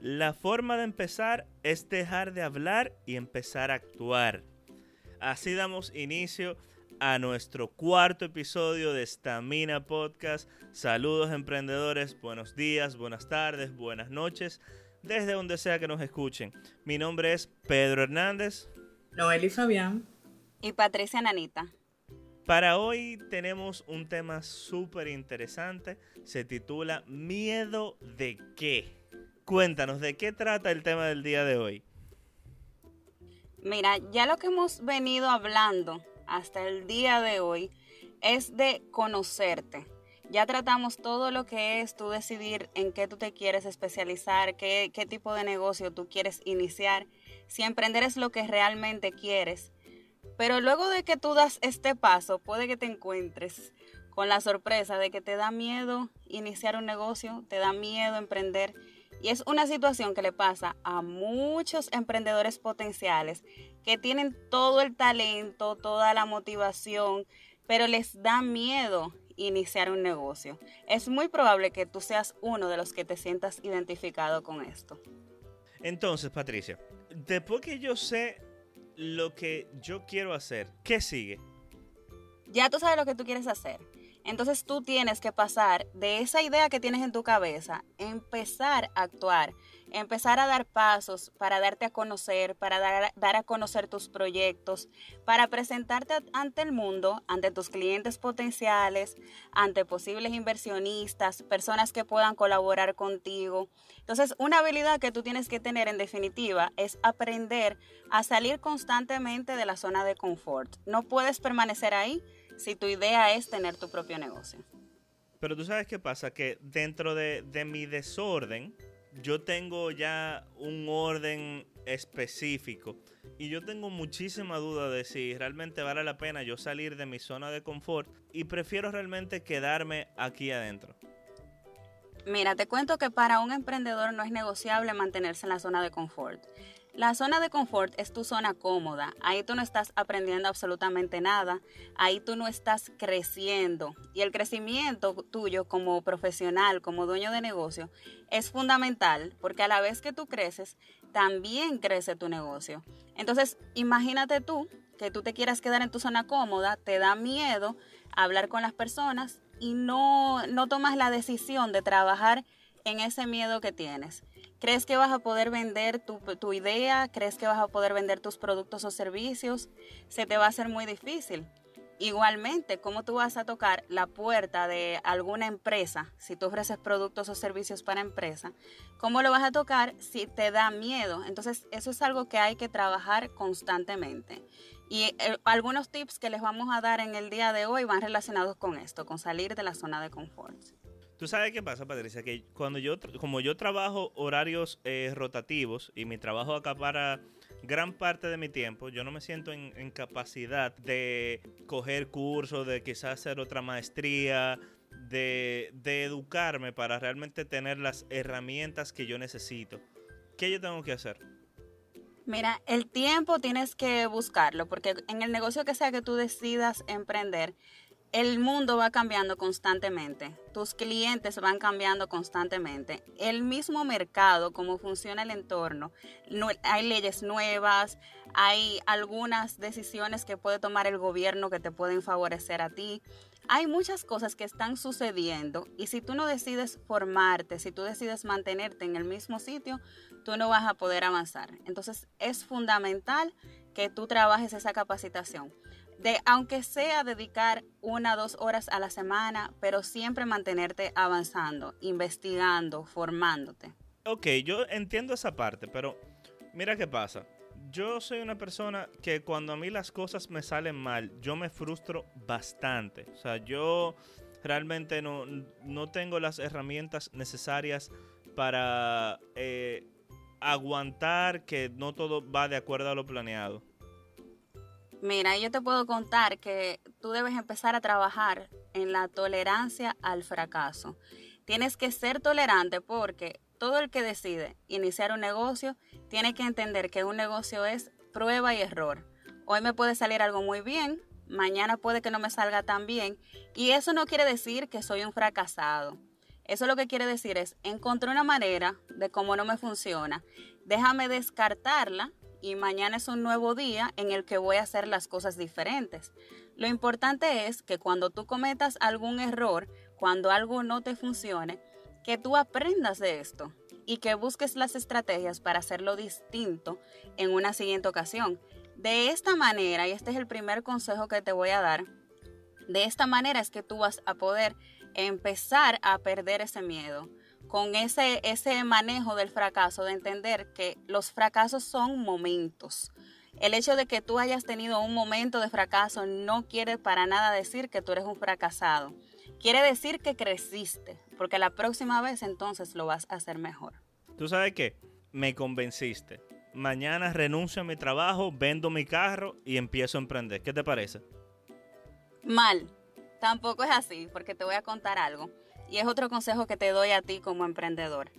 La forma de empezar es dejar de hablar y empezar a actuar. Así damos inicio a nuestro cuarto episodio de Stamina Podcast. Saludos emprendedores, buenos días, buenas tardes, buenas noches, desde donde sea que nos escuchen. Mi nombre es Pedro Hernández. Noeli Fabián. Y Patricia Nanita. Para hoy tenemos un tema súper interesante. Se titula ¿Miedo de qué? Cuéntanos, ¿de qué trata el tema del día de hoy? Mira, ya lo que hemos venido hablando hasta el día de hoy es de conocerte. Ya tratamos todo lo que es tú decidir en qué tú te quieres especializar, qué, tipo de negocio tú quieres iniciar, si emprender es lo que realmente quieres. Pero luego de que tú das este paso, puede que te encuentres con la sorpresa de que te da miedo iniciar un negocio, te da miedo emprender y es una situación que le pasa a muchos emprendedores potenciales que tienen todo el talento, toda la motivación, pero les da miedo iniciar un negocio. Es muy probable que tú seas uno de los que te sientas identificado con esto. Entonces, Patricia, después que yo sé lo que yo quiero hacer, ¿qué sigue? Ya tú sabes lo que tú quieres hacer. Entonces tú tienes que pasar de esa idea que tienes en tu cabeza, empezar a actuar, empezar a dar pasos para darte a conocer, para dar, a conocer tus proyectos, para presentarte ante el mundo, ante tus clientes potenciales, ante posibles inversionistas, personas que puedan colaborar contigo. Entonces, una habilidad que tú tienes que tener en definitiva es aprender a salir constantemente de la zona de confort. No puedes permanecer ahí si tu idea es tener tu propio negocio. Pero tú sabes qué pasa, que dentro de, mi desorden, yo tengo ya un orden específico y yo tengo muchísima duda de si realmente vale la pena yo salir de mi zona de confort y prefiero realmente quedarme aquí adentro. Mira, te cuento que para un emprendedor no es negociable mantenerse en la zona de confort. La zona de confort es tu zona cómoda. Ahí tú no estás aprendiendo absolutamente nada. Ahí tú no estás creciendo. Y el crecimiento tuyo como profesional, como dueño de negocio, es fundamental porque a la vez que tú creces, también crece tu negocio. Entonces, imagínate tú que tú te quieras quedar en tu zona cómoda, te da miedo hablar con las personas y no, no tomas la decisión de trabajar en ese miedo que tienes. ¿Crees que vas a poder vender tu, idea? ¿Crees que vas a poder vender tus productos o servicios? Se te va a hacer muy difícil. Igualmente, ¿cómo tú vas a tocar la puerta de alguna empresa si tú ofreces productos o servicios para empresa? ¿Cómo lo vas a tocar si te da miedo? Entonces, eso es algo que hay que trabajar constantemente. Y eh, algunos tips que les vamos a dar en el día de hoy van relacionados con esto, con salir de la zona de confort. Tú sabes qué pasa, Patricia, que cuando yo, como yo trabajo horarios eh, rotativos y mi trabajo acapara gran parte de mi tiempo, yo no me siento en, capacidad de coger cursos, de quizás hacer otra maestría, de, de educarme para realmente tener las herramientas que yo necesito. ¿Qué yo tengo que hacer? Mira, el tiempo tienes que buscarlo, porque en el negocio que sea que tú decidas emprender, el mundo va cambiando constantemente, tus clientes van cambiando constantemente, el mismo mercado, cómo funciona el entorno, hay leyes nuevas, hay algunas decisiones que puede tomar el gobierno que te pueden favorecer a ti. Hay muchas cosas que están sucediendo y si tú no decides formarte, si tú decides mantenerte en el mismo sitio, tú no vas a poder avanzar. Entonces es fundamental que tú trabajes esa capacitación de aunque sea dedicar una dos horas a la semana, pero siempre mantenerte avanzando, investigando, formándote. Ok, yo entiendo esa parte, pero mira qué pasa. Yo soy una persona que cuando a mí las cosas me salen mal, yo me frustro bastante. O sea, yo realmente no, no tengo las herramientas necesarias para eh, aguantar que no todo va de acuerdo a lo planeado. Mira, yo te puedo contar que tú debes empezar a trabajar en la tolerancia al fracaso. Tienes que ser tolerante porque todo el que decide iniciar un negocio tiene que entender que un negocio es prueba y error. Hoy me puede salir algo muy bien, mañana puede que no me salga tan bien y eso no quiere decir que soy un fracasado. Eso lo que quiere decir es, encontré una manera de cómo no me funciona, déjame descartarla y mañana es un nuevo día en el que voy a hacer las cosas diferentes. Lo importante es que cuando tú cometas algún error, cuando algo no te funcione, que tú aprendas de esto y que busques las estrategias para hacerlo distinto en una siguiente ocasión. De esta manera, y este es el primer consejo que te voy a dar, de esta manera es que tú vas a poder empezar a perder ese miedo con ese, ese manejo del fracaso, de entender que los fracasos son momentos. El hecho de que tú hayas tenido un momento de fracaso no quiere para nada decir que tú eres un fracasado. Quiere decir que creciste, porque la próxima vez entonces lo vas a hacer mejor. ¿Tú sabes qué? Me convenciste. Mañana renuncio a mi trabajo, vendo mi carro y empiezo a emprender. ¿Qué te parece? Mal. Tampoco es así, porque te voy a contar algo. Y es otro consejo que te doy a ti como emprendedor.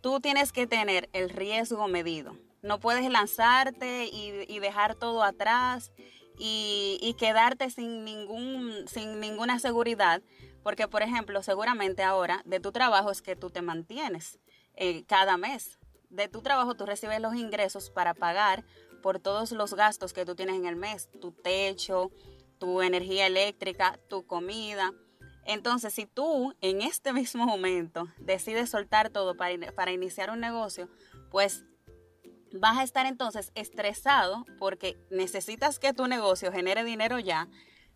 Tú tienes que tener el riesgo medido. No puedes lanzarte y, dejar todo atrás y, quedarte sin, ningún, sin ninguna seguridad. Porque, por ejemplo, seguramente ahora de tu trabajo es que tú te mantienes eh, cada mes. De tu trabajo tú recibes los ingresos para pagar por todos los gastos que tú tienes en el mes, tu techo, tu energía eléctrica, tu comida. Entonces, si tú en este mismo momento decides soltar todo para, para iniciar un negocio, pues vas a estar entonces estresado porque necesitas que tu negocio genere dinero ya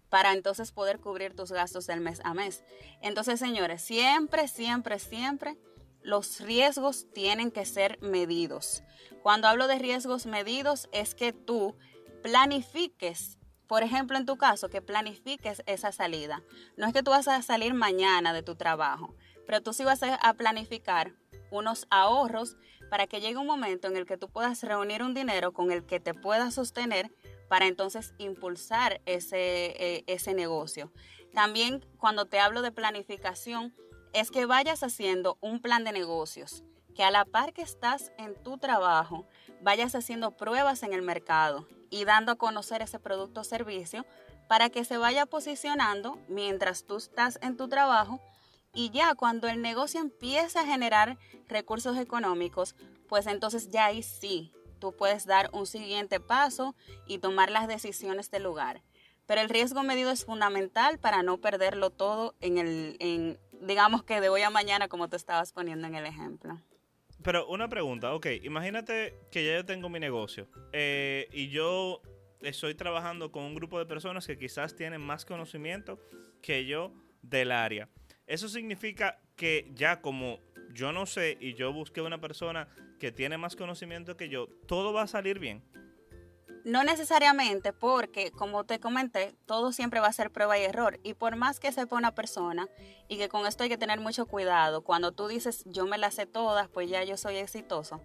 para entonces poder cubrir tus gastos del mes a mes. Entonces, señores, siempre, siempre, siempre los riesgos tienen que ser medidos. Cuando hablo de riesgos medidos es que tú planifiques por ejemplo, en tu caso, que planifiques esa salida. No es que tú vas a salir mañana de tu trabajo, pero tú sí vas a planificar unos ahorros para que llegue un momento en el que tú puedas reunir un dinero con el que te puedas sostener para entonces impulsar ese, eh, ese negocio. También cuando te hablo de planificación, es que vayas haciendo un plan de negocios, que a la par que estás en tu trabajo, vayas haciendo pruebas en el mercado y dando a conocer ese producto o servicio para que se vaya posicionando mientras tú estás en tu trabajo y ya cuando el negocio empieza a generar recursos económicos, pues entonces ya ahí sí, tú puedes dar un siguiente paso y tomar las decisiones del lugar. Pero el riesgo medido es fundamental para no perderlo todo en el, en, digamos que de hoy a mañana, como te estabas poniendo en el ejemplo. Pero una pregunta, ok, imagínate que ya yo tengo mi negocio eh, y yo estoy trabajando con un grupo de personas que quizás tienen más conocimiento que yo del área. Eso significa que ya como yo no sé y yo busqué una persona que tiene más conocimiento que yo, todo va a salir bien. No necesariamente porque, como te comenté, todo siempre va a ser prueba y error. Y por más que sepa una persona, y que con esto hay que tener mucho cuidado, cuando tú dices yo me las sé todas, pues ya yo soy exitoso,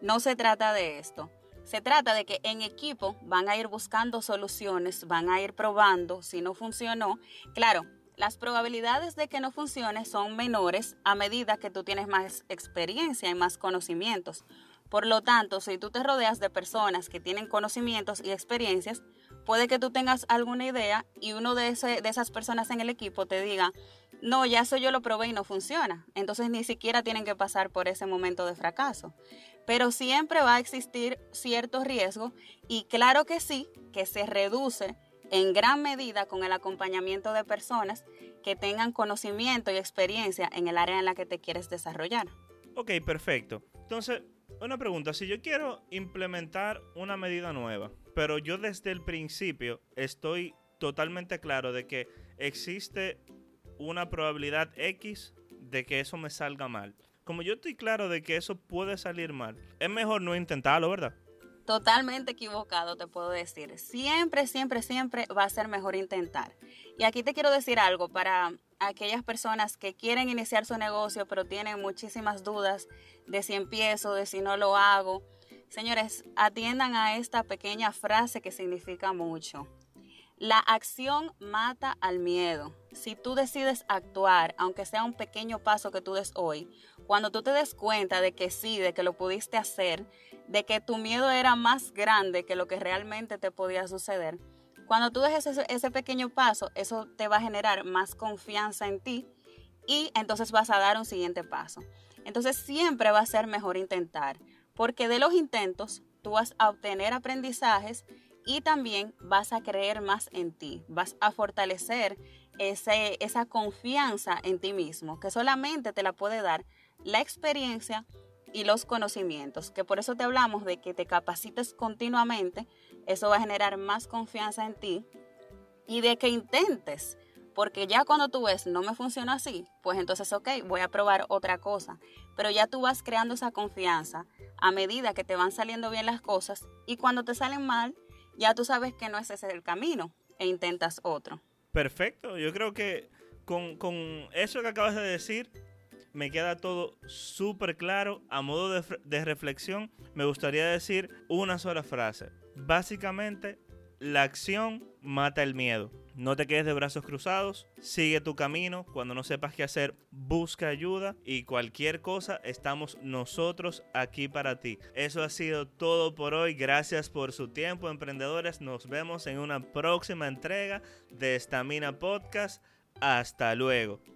no se trata de esto. Se trata de que en equipo van a ir buscando soluciones, van a ir probando si no funcionó. Claro, las probabilidades de que no funcione son menores a medida que tú tienes más experiencia y más conocimientos. Por lo tanto, si tú te rodeas de personas que tienen conocimientos y experiencias, puede que tú tengas alguna idea y uno de, esas personas en el equipo te diga, no, ya eso yo lo probé y no funciona. Entonces ni siquiera tienen que pasar por ese momento de fracaso. Pero siempre va a existir cierto riesgo y claro que sí, que se reduce en gran medida con el acompañamiento de personas que tengan conocimiento y experiencia en el área en la que te quieres desarrollar. Ok, perfecto. Entonces, una pregunta, si yo quiero implementar una medida nueva, pero yo desde el principio estoy totalmente claro de que existe una probabilidad X de que eso me salga mal. Como yo estoy claro de que eso puede salir mal, es mejor no intentarlo, ¿verdad? Totalmente equivocado, te puedo decir. Siempre, siempre, siempre va a ser mejor intentar. Y aquí te quiero decir algo para aquellas personas que quieren iniciar su negocio, pero tienen muchísimas dudas de si empiezo, de si no lo hago. Señores, atiendan a esta pequeña frase que significa mucho. La acción mata al miedo. Si tú decides actuar, aunque sea un pequeño paso que tú des hoy, cuando tú te des cuenta de que sí, de que lo pudiste hacer, de que tu miedo era más grande que lo que realmente te podía suceder, cuando tú dejes ese, pequeño paso, eso te va a generar más confianza en ti y entonces vas a dar un siguiente paso. Entonces siempre va a ser mejor intentar, porque de los intentos tú vas a obtener aprendizajes y también vas a creer más en ti, vas a fortalecer esa confianza en ti mismo, que solamente te la puede dar la experiencia y los conocimientos, que por eso te hablamos de que te capacites continuamente, eso va a generar más confianza en ti y de que intentes, porque ya cuando tú ves no me funciona así, pues entonces ok, voy a probar otra cosa, pero ya tú vas creando esa confianza a medida que te van saliendo bien las cosas y cuando te salen mal, ya tú sabes que no es ese el camino e intentas otro. Perfecto, yo creo que con, eso que acabas de decir, me queda todo súper claro. A modo de, reflexión, me gustaría decir una sola frase. Básicamente, la acción mata el miedo. No te quedes de brazos cruzados, sigue tu camino, cuando no sepas qué hacer, busca ayuda y cualquier cosa, estamos nosotros aquí para ti. Eso ha sido todo por hoy, gracias por su tiempo emprendedores, nos vemos en una próxima entrega de Estamina Podcast, hasta luego.